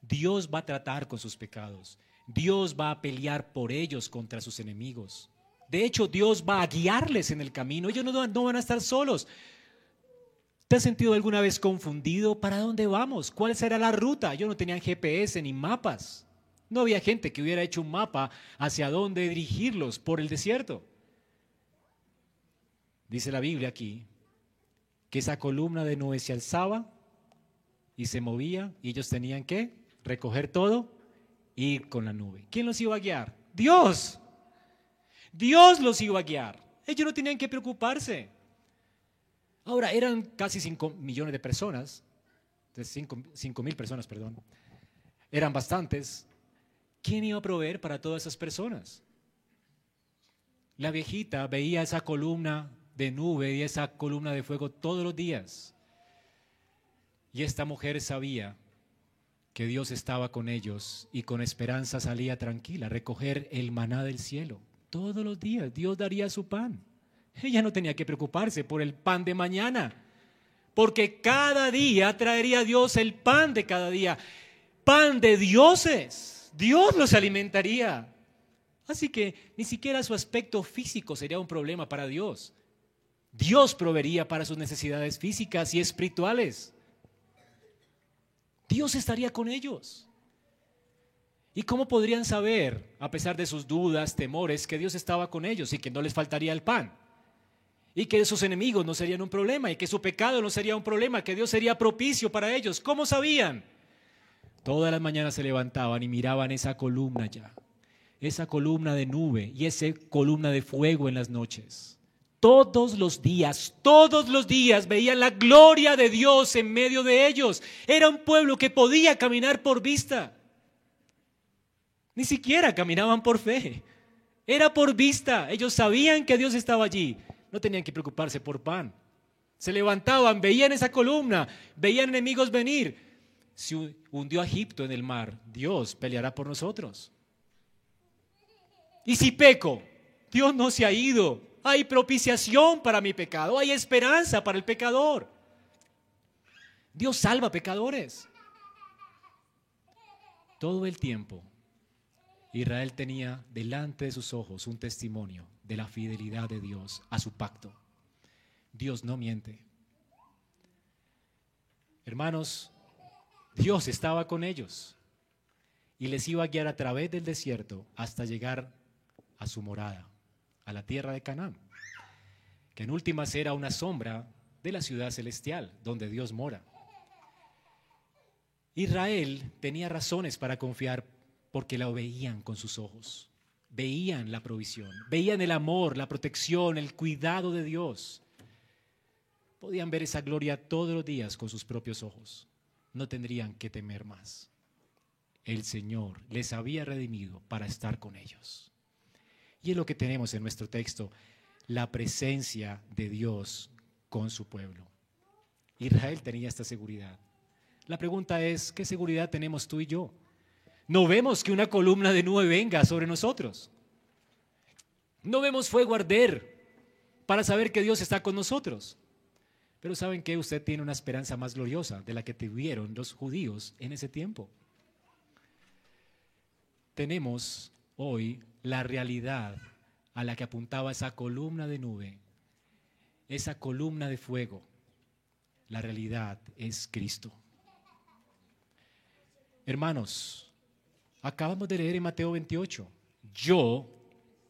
Dios va a tratar con sus pecados. Dios va a pelear por ellos contra sus enemigos. De hecho, Dios va a guiarles en el camino. Ellos no, no van a estar solos. ¿Te has sentido alguna vez confundido? ¿Para dónde vamos? ¿Cuál será la ruta? Yo no tenía GPS ni mapas. No había gente que hubiera hecho un mapa hacia dónde dirigirlos por el desierto. Dice la Biblia aquí que esa columna de nube se alzaba y se movía y ellos tenían que recoger todo e ir con la nube. ¿Quién los iba a guiar? Dios. Dios los iba a guiar. Ellos no tenían que preocuparse. Ahora, eran casi 5 millones de personas, 5 mil personas, perdón. Eran bastantes. ¿Quién iba a proveer para todas esas personas? La viejita veía esa columna de nube y esa columna de fuego todos los días. Y esta mujer sabía que Dios estaba con ellos y con esperanza salía tranquila a recoger el maná del cielo. Todos los días Dios daría su pan. Ella no tenía que preocuparse por el pan de mañana, porque cada día traería Dios el pan de cada día, pan de dioses. Dios los alimentaría. Así que ni siquiera su aspecto físico sería un problema para Dios. Dios proveería para sus necesidades físicas y espirituales. Dios estaría con ellos. ¿Y cómo podrían saber, a pesar de sus dudas, temores, que Dios estaba con ellos y que no les faltaría el pan? y que sus enemigos no serían un problema y que su pecado no sería un problema, que Dios sería propicio para ellos. ¿Cómo sabían? Todas las mañanas se levantaban y miraban esa columna ya, esa columna de nube y esa columna de fuego en las noches. Todos los días, todos los días veían la gloria de Dios en medio de ellos. Era un pueblo que podía caminar por vista. Ni siquiera caminaban por fe. Era por vista. Ellos sabían que Dios estaba allí no tenían que preocuparse por pan. Se levantaban, veían esa columna, veían enemigos venir. Si hundió a Egipto en el mar, Dios peleará por nosotros. Y si peco, Dios no se ha ido. Hay propiciación para mi pecado, hay esperanza para el pecador. Dios salva pecadores. Todo el tiempo Israel tenía delante de sus ojos un testimonio de la fidelidad de Dios a su pacto. Dios no miente. Hermanos, Dios estaba con ellos y les iba a guiar a través del desierto hasta llegar a su morada, a la tierra de Canaán, que en últimas era una sombra de la ciudad celestial donde Dios mora. Israel tenía razones para confiar porque la veían con sus ojos veían la provisión, veían el amor, la protección, el cuidado de Dios. Podían ver esa gloria todos los días con sus propios ojos. No tendrían que temer más. El Señor les había redimido para estar con ellos. Y es lo que tenemos en nuestro texto, la presencia de Dios con su pueblo. Israel tenía esta seguridad. La pregunta es, ¿qué seguridad tenemos tú y yo? No vemos que una columna de nube venga sobre nosotros. No vemos fuego arder para saber que Dios está con nosotros. Pero saben que usted tiene una esperanza más gloriosa de la que tuvieron los judíos en ese tiempo. Tenemos hoy la realidad a la que apuntaba esa columna de nube, esa columna de fuego. La realidad es Cristo. Hermanos, Acabamos de leer en Mateo 28, yo,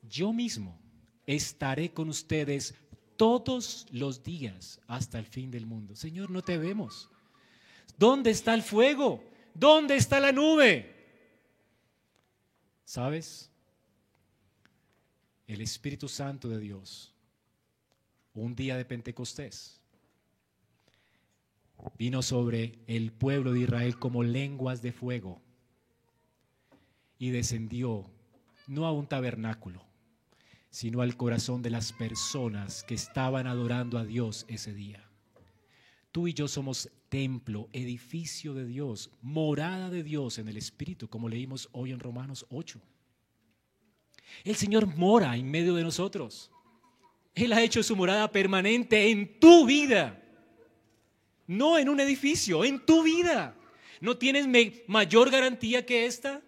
yo mismo, estaré con ustedes todos los días hasta el fin del mundo. Señor, no te vemos. ¿Dónde está el fuego? ¿Dónde está la nube? ¿Sabes? El Espíritu Santo de Dios, un día de Pentecostés, vino sobre el pueblo de Israel como lenguas de fuego y descendió no a un tabernáculo, sino al corazón de las personas que estaban adorando a Dios ese día. Tú y yo somos templo, edificio de Dios, morada de Dios en el Espíritu, como leímos hoy en Romanos 8. El Señor mora en medio de nosotros. Él ha hecho su morada permanente en tu vida, no en un edificio, en tu vida. ¿No tienes mayor garantía que esta?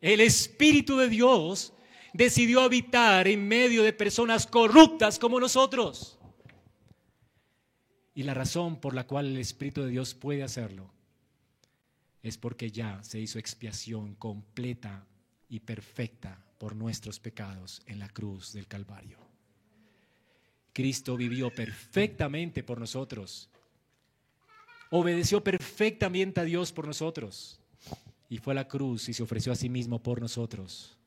El Espíritu de Dios decidió habitar en medio de personas corruptas como nosotros. Y la razón por la cual el Espíritu de Dios puede hacerlo es porque ya se hizo expiación completa y perfecta por nuestros pecados en la cruz del Calvario. Cristo vivió perfectamente por nosotros, obedeció perfectamente a Dios por nosotros y fue a la cruz y se ofreció a sí mismo por nosotros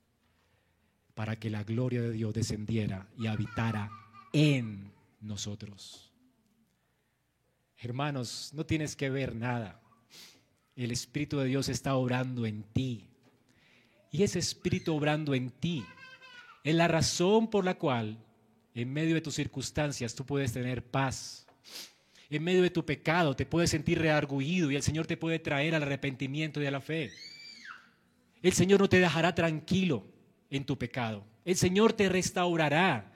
para que la gloria de Dios descendiera y habitara en nosotros. Hermanos, no tienes que ver nada. El Espíritu de Dios está obrando en ti. Y ese Espíritu obrando en ti es la razón por la cual en medio de tus circunstancias tú puedes tener paz. En medio de tu pecado te puedes sentir reargullido y el Señor te puede traer al arrepentimiento y a la fe. El Señor no te dejará tranquilo en tu pecado. El Señor te restaurará.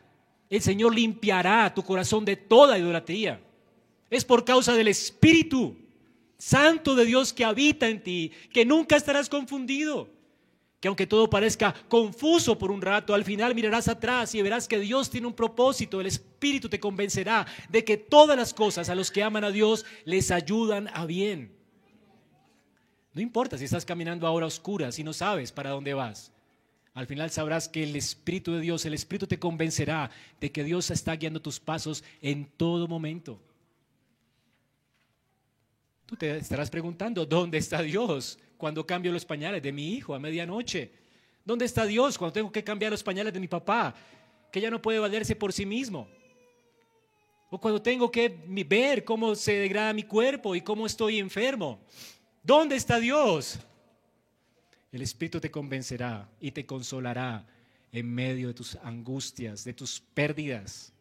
El Señor limpiará tu corazón de toda idolatría. Es por causa del Espíritu Santo de Dios que habita en ti, que nunca estarás confundido que aunque todo parezca confuso por un rato, al final mirarás atrás y verás que Dios tiene un propósito, el Espíritu te convencerá de que todas las cosas a los que aman a Dios les ayudan a bien. No importa si estás caminando ahora a oscuras y no sabes para dónde vas. Al final sabrás que el Espíritu de Dios, el Espíritu te convencerá de que Dios está guiando tus pasos en todo momento. Tú te estarás preguntando, ¿dónde está Dios? cuando cambio los pañales de mi hijo a medianoche? ¿Dónde está Dios cuando tengo que cambiar los pañales de mi papá, que ya no puede valerse por sí mismo? O cuando tengo que ver cómo se degrada mi cuerpo y cómo estoy enfermo. ¿Dónde está Dios? El Espíritu te convencerá y te consolará en medio de tus angustias, de tus pérdidas.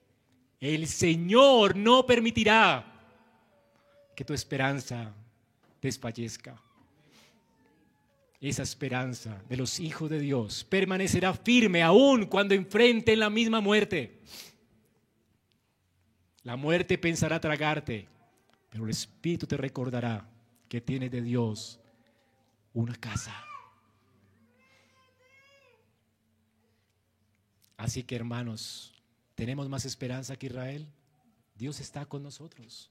El Señor no permitirá que tu esperanza desfallezca esa esperanza de los hijos de Dios permanecerá firme aún cuando enfrenten la misma muerte. La muerte pensará tragarte, pero el Espíritu te recordará que tienes de Dios una casa. Así que hermanos, tenemos más esperanza que Israel. Dios está con nosotros.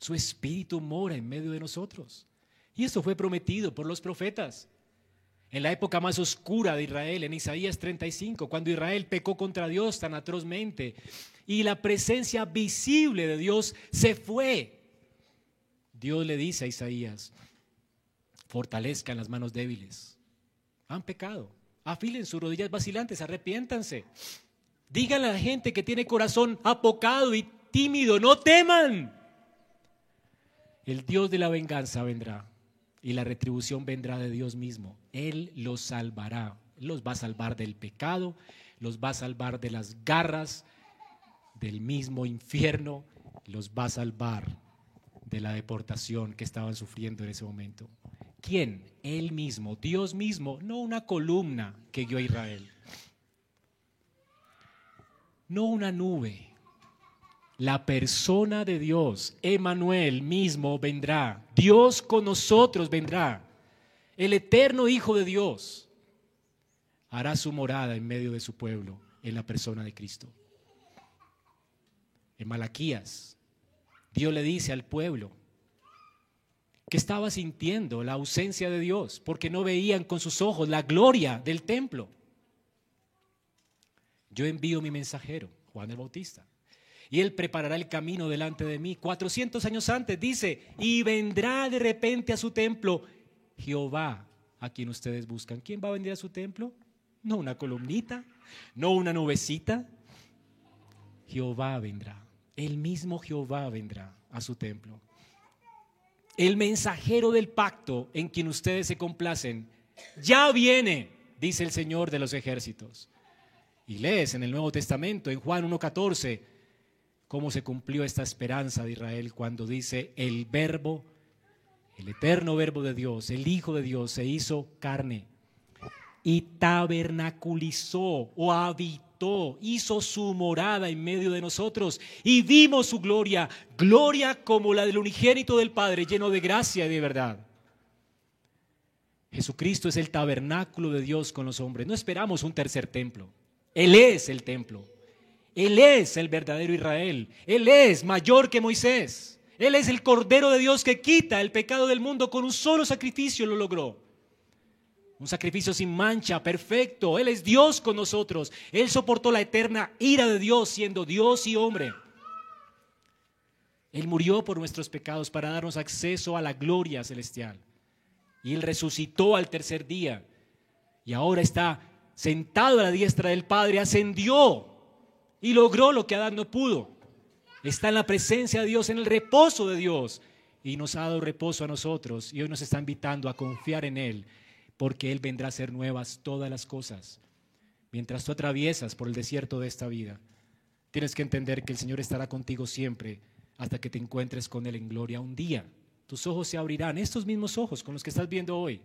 Su Espíritu mora en medio de nosotros. Y eso fue prometido por los profetas. En la época más oscura de Israel, en Isaías 35, cuando Israel pecó contra Dios tan atrozmente y la presencia visible de Dios se fue, Dios le dice a Isaías, fortalezcan las manos débiles. Han pecado, afilen sus rodillas vacilantes, arrepiéntanse. Díganle a la gente que tiene corazón apocado y tímido, no teman. El Dios de la venganza vendrá y la retribución vendrá de Dios mismo. Él los salvará. los va a salvar del pecado, los va a salvar de las garras del mismo infierno, los va a salvar de la deportación que estaban sufriendo en ese momento. ¿Quién? Él mismo, Dios mismo, no una columna que guió a Israel, no una nube, la persona de Dios, Emanuel mismo vendrá. Dios con nosotros vendrá. El eterno Hijo de Dios hará su morada en medio de su pueblo en la persona de Cristo. En Malaquías, Dios le dice al pueblo que estaba sintiendo la ausencia de Dios porque no veían con sus ojos la gloria del templo. Yo envío mi mensajero, Juan el Bautista y Él preparará el camino delante de mí. 400 años antes dice, y vendrá de repente a su templo Jehová, a quien ustedes buscan. ¿Quién va a venir a su templo? No una columnita, no una nubecita. Jehová vendrá, el mismo Jehová vendrá a su templo. El mensajero del pacto en quien ustedes se complacen, ya viene, dice el Señor de los ejércitos. Y lees en el Nuevo Testamento, en Juan 1.14, cómo se cumplió esta esperanza de Israel cuando dice el verbo, el eterno verbo de Dios, el Hijo de Dios, se hizo carne y tabernaculizó o habitó, hizo su morada en medio de nosotros y vimos su gloria, gloria como la del unigénito del Padre, lleno de gracia y de verdad. Jesucristo es el tabernáculo de Dios con los hombres. No esperamos un tercer templo. Él es el templo. Él es el verdadero Israel. Él es mayor que Moisés. Él es el Cordero de Dios que quita el pecado del mundo con un solo sacrificio lo logró. Un sacrificio sin mancha, perfecto. Él es Dios con nosotros. Él soportó la eterna ira de Dios siendo Dios y hombre. Él murió por nuestros pecados para darnos acceso a la gloria celestial. Y Él resucitó al tercer día. Y ahora está sentado a la diestra del Padre, ascendió y logró lo que Adán no pudo. Está en la presencia de Dios, en el reposo de Dios. Y nos ha dado reposo a nosotros. Y hoy nos está invitando a confiar en Él porque Él vendrá a hacer nuevas todas las cosas. Mientras tú atraviesas por el desierto de esta vida, tienes que entender que el Señor estará contigo siempre hasta que te encuentres con Él en gloria. Un día tus ojos se abrirán, estos mismos ojos con los que estás viendo hoy,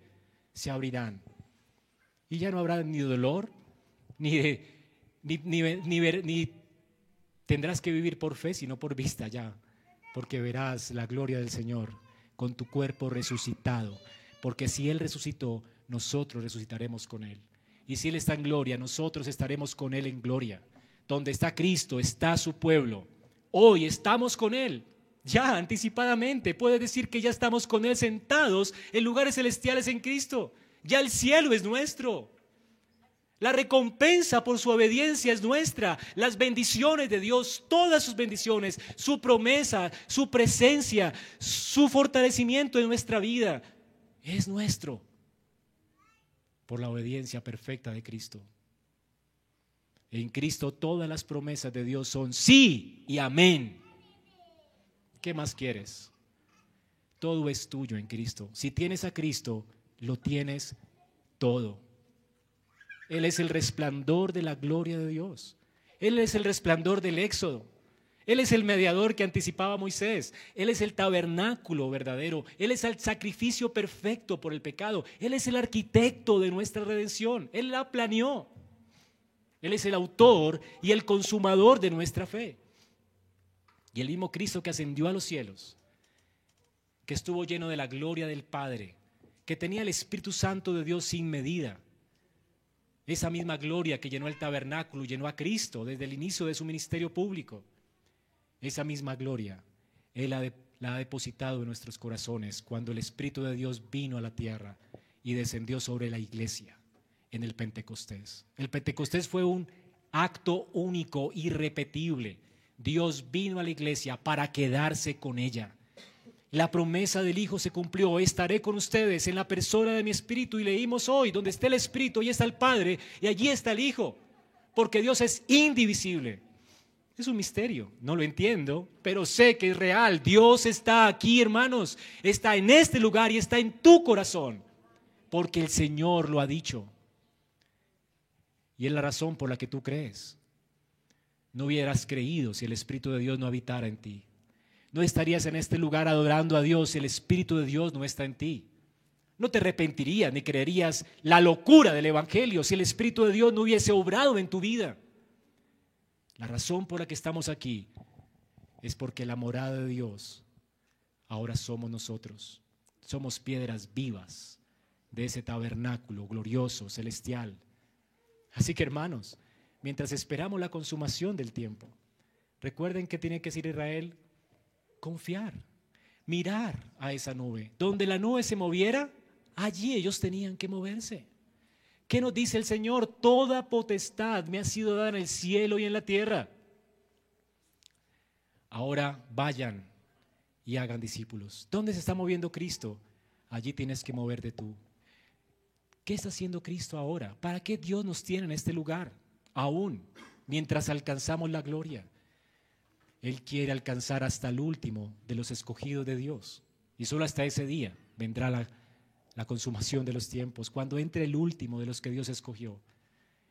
se abrirán. Y ya no habrá ni dolor, ni, ni, ni tendrás que vivir por fe, sino por vista ya, porque verás la gloria del Señor con tu cuerpo resucitado. Porque si Él resucitó, nosotros resucitaremos con Él. Y si Él está en gloria, nosotros estaremos con Él en gloria. Donde está Cristo, está su pueblo. Hoy estamos con Él. Ya anticipadamente puede decir que ya estamos con Él sentados en lugares celestiales en Cristo. Ya el cielo es nuestro. La recompensa por su obediencia es nuestra. Las bendiciones de Dios, todas sus bendiciones, su promesa, su presencia, su fortalecimiento en nuestra vida, es nuestro por la obediencia perfecta de Cristo. En Cristo todas las promesas de Dios son sí y amén. ¿Qué más quieres? Todo es tuyo en Cristo. Si tienes a Cristo, lo tienes todo. Él es el resplandor de la gloria de Dios. Él es el resplandor del éxodo. Él es el mediador que anticipaba a Moisés. Él es el tabernáculo verdadero. Él es el sacrificio perfecto por el pecado. Él es el arquitecto de nuestra redención. Él la planeó. Él es el autor y el consumador de nuestra fe. Y el mismo Cristo que ascendió a los cielos, que estuvo lleno de la gloria del Padre, que tenía el Espíritu Santo de Dios sin medida. Esa misma gloria que llenó el tabernáculo, llenó a Cristo desde el inicio de su ministerio público esa misma gloria, Él la ha depositado en nuestros corazones cuando el Espíritu de Dios vino a la tierra y descendió sobre la iglesia en el Pentecostés. El Pentecostés fue un acto único, irrepetible. Dios vino a la iglesia para quedarse con ella. La promesa del Hijo se cumplió. Estaré con ustedes en la persona de mi Espíritu. Y leímos hoy, donde está el Espíritu, allí está el Padre y allí está el Hijo. Porque Dios es indivisible. Es un misterio, no lo entiendo, pero sé que es real. Dios está aquí, hermanos, está en este lugar y está en tu corazón, porque el Señor lo ha dicho. Y es la razón por la que tú crees. No hubieras creído si el Espíritu de Dios no habitara en ti. No estarías en este lugar adorando a Dios si el Espíritu de Dios no está en ti. No te arrepentirías ni creerías la locura del Evangelio si el Espíritu de Dios no hubiese obrado en tu vida. La razón por la que estamos aquí es porque la morada de Dios ahora somos nosotros. Somos piedras vivas de ese tabernáculo glorioso, celestial. Así que hermanos, mientras esperamos la consumación del tiempo, recuerden que tiene que ser Israel confiar, mirar a esa nube. Donde la nube se moviera, allí ellos tenían que moverse. ¿Qué nos dice el Señor? Toda potestad me ha sido dada en el cielo y en la tierra. Ahora vayan y hagan discípulos. ¿Dónde se está moviendo Cristo? Allí tienes que moverte tú. ¿Qué está haciendo Cristo ahora? ¿Para qué Dios nos tiene en este lugar? Aún, mientras alcanzamos la gloria. Él quiere alcanzar hasta el último de los escogidos de Dios. Y solo hasta ese día vendrá la la consumación de los tiempos, cuando entre el último de los que Dios escogió.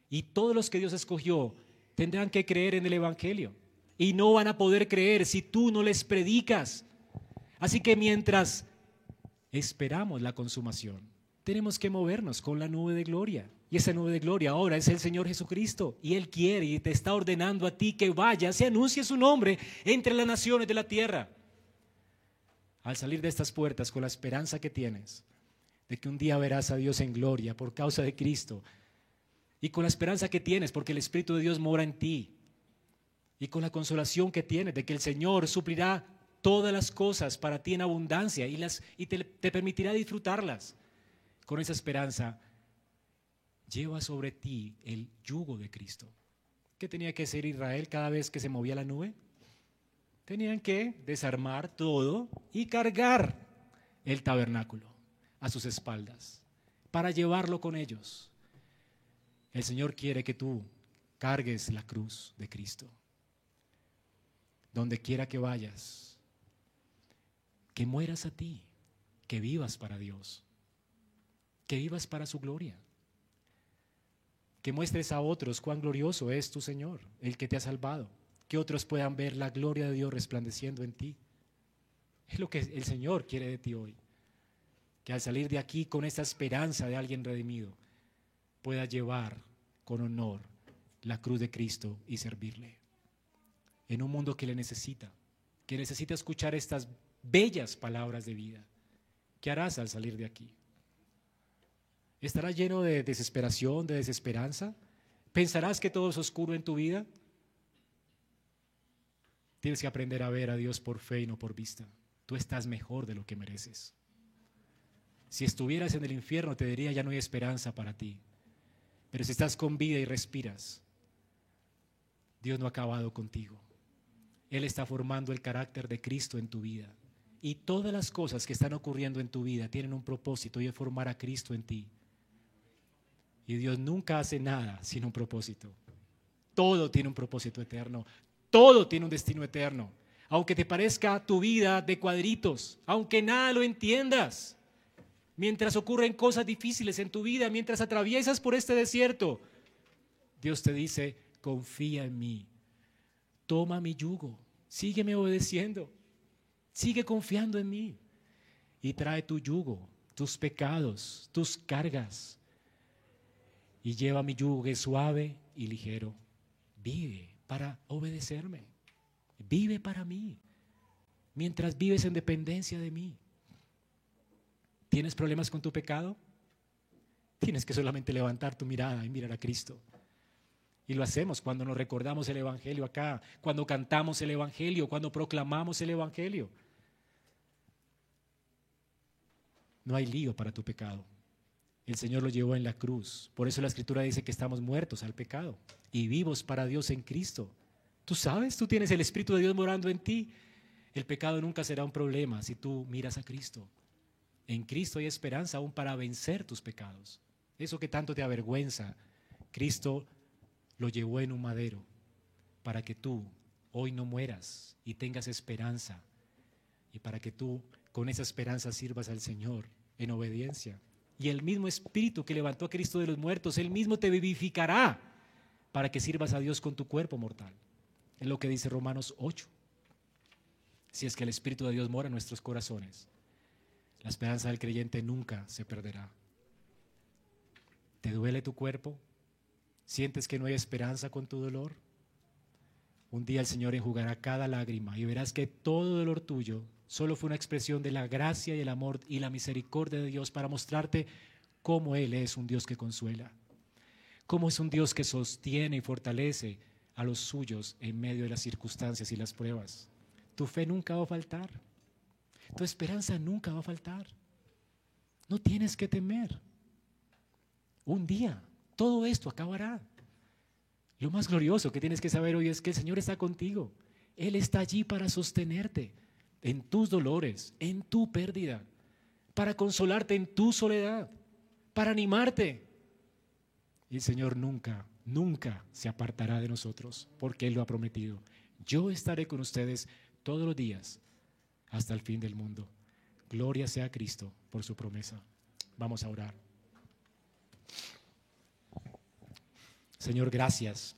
Y todos los que Dios escogió tendrán que creer en el Evangelio. y no van a poder creer si tú no les predicas. Así que mientras esperamos la consumación, tenemos que movernos con la nube de gloria. Y esa nube de gloria ahora es el Señor Jesucristo. Y Él quiere y te está ordenando a ti que vayas y anuncie su nombre entre las naciones de la tierra. Al salir de estas puertas con la esperanza que tienes de que un día verás a Dios en gloria por causa de Cristo. Y con la esperanza que tienes porque el Espíritu de Dios mora en ti. Y con la consolación que tienes de que el Señor suplirá todas las cosas para ti en abundancia y, las, y te, te permitirá disfrutarlas. Con esa esperanza lleva sobre ti el yugo de Cristo. ¿Qué tenía que hacer Israel cada vez que se movía la nube? Tenían que desarmar todo y cargar el tabernáculo a sus espaldas para llevarlo con ellos. El Señor quiere que tú cargues la cruz de Cristo. Donde quiera que vayas, que mueras a ti, que vivas para Dios, que vivas para su gloria que muestres a otros cuán glorioso es tu Señor, el que te ha salvado, que otros puedan ver la gloria de Dios resplandeciendo en ti. Es lo que el Señor quiere de ti hoy, al salir de aquí con esa esperanza de alguien redimido, pueda llevar con honor la cruz de Cristo y servirle. En un mundo que le necesita, que necesita escuchar estas bellas palabras de vida. ¿Qué harás al salir de aquí? ¿Estarás lleno de desesperación, de desesperanza? ¿Pensarás que todo es oscuro en tu vida? Tienes que aprender a ver a Dios por fe y no por vista. Tú estás mejor de lo que mereces. Si estuvieras en el infierno te diría ya no hay esperanza para ti. Pero si estás con vida y respiras, Dios no ha acabado contigo. Él está formando el carácter de Cristo en tu vida. Y todas las cosas que están ocurriendo en tu vida tienen un propósito y es formar a Cristo en ti. Y Dios nunca hace nada sin un propósito. Todo tiene un propósito eterno. Todo tiene un destino eterno. Aunque te parezca tu vida de cuadritos, aunque nada lo entiendas, mientras ocurren cosas difíciles en tu vida, mientras atraviesas por este desierto, Dios te dice, confía en mí, toma mi yugo, sígueme obedeciendo, sigue confiando en mí y trae tu yugo, tus pecados, tus cargas, y lleva mi yugo suave y ligero. Vive para obedecerme. Vive para mí. Mientras vives en dependencia de mí. ¿Tienes problemas con tu pecado? Tienes que solamente levantar tu mirada y mirar a Cristo. Y lo hacemos cuando nos recordamos el Evangelio acá, cuando cantamos el Evangelio, cuando proclamamos el Evangelio. No hay lío para tu pecado. El Señor lo llevó en la cruz. Por eso la escritura dice que estamos muertos al pecado y vivos para Dios en Cristo. Tú sabes, tú tienes el Espíritu de Dios morando en ti. El pecado nunca será un problema si tú miras a Cristo. En Cristo hay esperanza aún para vencer tus pecados. Eso que tanto te avergüenza, Cristo lo llevó en un madero para que tú hoy no mueras y tengas esperanza y para que tú con esa esperanza sirvas al Señor en obediencia. Y el mismo Espíritu que levantó a Cristo de los muertos, Él mismo te vivificará para que sirvas a Dios con tu cuerpo mortal. Es lo que dice Romanos 8. Si es que el Espíritu de Dios mora en nuestros corazones, la esperanza del creyente nunca se perderá. ¿Te duele tu cuerpo? ¿Sientes que no hay esperanza con tu dolor? Un día el Señor enjugará cada lágrima y verás que todo dolor tuyo solo fue una expresión de la gracia y el amor y la misericordia de Dios para mostrarte cómo Él es un Dios que consuela, cómo es un Dios que sostiene y fortalece a los suyos en medio de las circunstancias y las pruebas. Tu fe nunca va a faltar, tu esperanza nunca va a faltar. No tienes que temer. Un día todo esto acabará. Lo más glorioso que tienes que saber hoy es que el Señor está contigo. Él está allí para sostenerte en tus dolores, en tu pérdida, para consolarte en tu soledad, para animarte. Y el Señor nunca, nunca se apartará de nosotros, porque Él lo ha prometido. Yo estaré con ustedes todos los días hasta el fin del mundo. Gloria sea Cristo por su promesa. Vamos a orar. Señor, gracias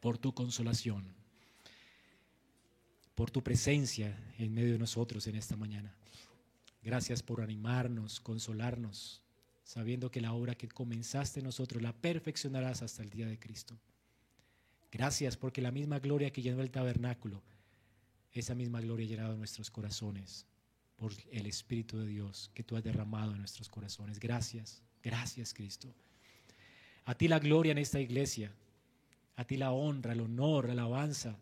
por tu consolación. por tu presencia en medio de nosotros en esta mañana. Gracias por animarnos, consolarnos, sabiendo que la obra que comenzaste en nosotros la perfeccionarás hasta el día de Cristo. Gracias porque la misma gloria que llenó el tabernáculo, esa misma gloria ha llenado nuestros corazones por el Espíritu de Dios que tú has derramado en nuestros corazones. Gracias, gracias Cristo. A ti la gloria en esta iglesia, a ti la honra, el honor, la alabanza.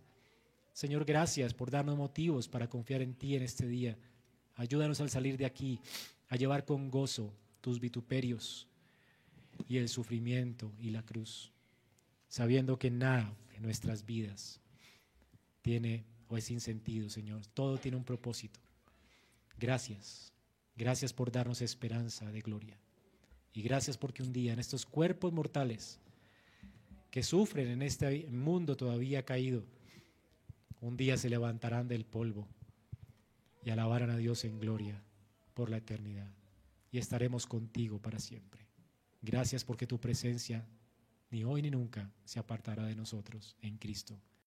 Señor, gracias por darnos motivos para confiar en ti en este día. Ayúdanos al salir de aquí a llevar con gozo tus vituperios y el sufrimiento y la cruz sabiendo que nada en nuestras vidas tiene o es sin sentido, Señor. Todo tiene un propósito. Gracias. Gracias por darnos esperanza de gloria. Y gracias porque un día en estos cuerpos mortales que sufren en este mundo todavía caído, un día se levantarán del polvo y alabarán a Dios en gloria por la eternidad. Y estaremos contigo para siempre. Gracias porque tu presencia ni hoy ni nunca se apartará de nosotros en Cristo.